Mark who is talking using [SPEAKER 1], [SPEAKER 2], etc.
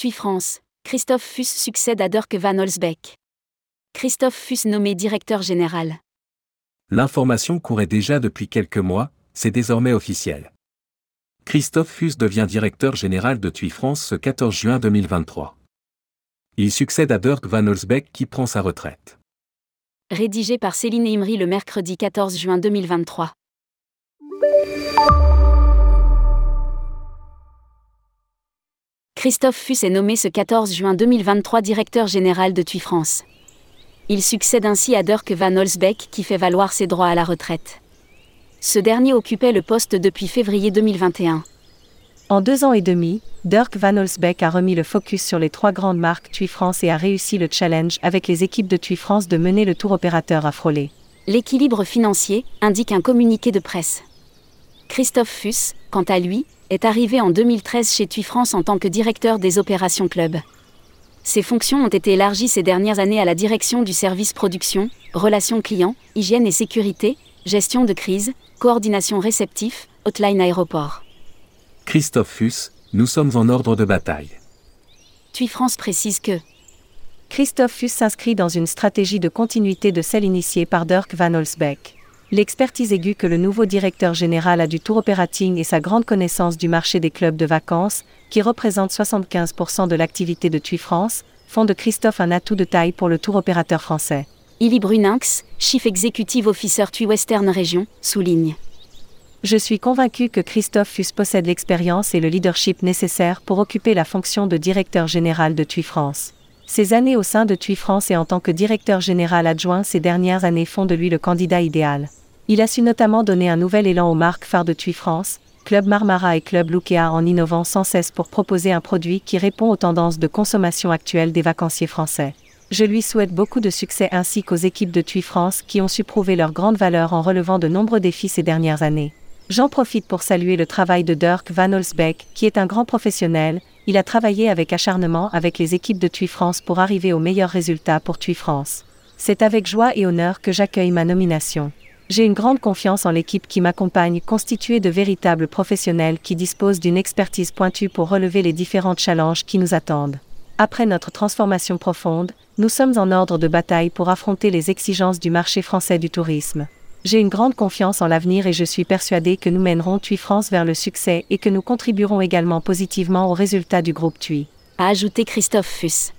[SPEAKER 1] TUI France, Christophe Fuss succède à Dirk Van Olsbeck. Christophe Fuss nommé directeur général.
[SPEAKER 2] L'information courait déjà depuis quelques mois, c'est désormais officiel. Christophe Fuss devient directeur général de TUI France ce 14 juin 2023. Il succède à Dirk Van Olsbeck qui prend sa retraite.
[SPEAKER 1] Rédigé par Céline Imri le mercredi 14 juin 2023. Christophe Fuss est nommé ce 14 juin 2023 directeur général de TUI France. Il succède ainsi à Dirk Van Olsbeck qui fait valoir ses droits à la retraite. Ce dernier occupait le poste depuis février 2021.
[SPEAKER 3] En deux ans et demi, Dirk Van Olsbeck a remis le focus sur les trois grandes marques TUI France et a réussi le challenge avec les équipes de TUI France de mener le tour opérateur à Froley.
[SPEAKER 1] L'équilibre financier, indique un communiqué de presse. Christophe Fuss, quant à lui, est arrivé en 2013 chez TUI France en tant que directeur des opérations club. Ses fonctions ont été élargies ces dernières années à la direction du service production, relations clients, hygiène et sécurité, gestion de crise, coordination réceptif, hotline aéroport.
[SPEAKER 2] Christophe Fuss, nous sommes en ordre de bataille.
[SPEAKER 1] TUI France précise que
[SPEAKER 3] Christophe Fuss s'inscrit dans une stratégie de continuité de celle initiée par Dirk Van Olsbeck. L'expertise aiguë que le nouveau directeur général a du tour operating et sa grande connaissance du marché des clubs de vacances, qui représente 75% de l'activité de TUI France, font de Christophe un atout de taille pour le tour opérateur français.
[SPEAKER 1] Illy Bruninx, Chief Executive Officer TUI Western Region, souligne.
[SPEAKER 3] Je suis convaincu que Christophe Fuss possède l'expérience et le leadership nécessaires pour occuper la fonction de directeur général de TUI France. Ses années au sein de TUI France et en tant que directeur général adjoint ces dernières années font de lui le candidat idéal. Il a su notamment donner un nouvel élan aux marques phares de TUI France, Club Marmara et Club Lukea en innovant sans cesse pour proposer un produit qui répond aux tendances de consommation actuelles des vacanciers français. Je lui souhaite beaucoup de succès ainsi qu'aux équipes de TUI France qui ont su prouver leur grande valeur en relevant de nombreux défis ces dernières années. J'en profite pour saluer le travail de Dirk Van Olsbeck, qui est un grand professionnel, il a travaillé avec acharnement avec les équipes de TUI France pour arriver aux meilleurs résultats pour TUI France. C'est avec joie et honneur que j'accueille ma nomination. J'ai une grande confiance en l'équipe qui m'accompagne, constituée de véritables professionnels qui disposent d'une expertise pointue pour relever les différents challenges qui nous attendent. Après notre transformation profonde, nous sommes en ordre de bataille pour affronter les exigences du marché français du tourisme. J'ai une grande confiance en l'avenir et je suis persuadé que nous mènerons TUI France vers le succès et que nous contribuerons également positivement aux résultats du groupe TUI.
[SPEAKER 1] A ajouté Christophe Fuss.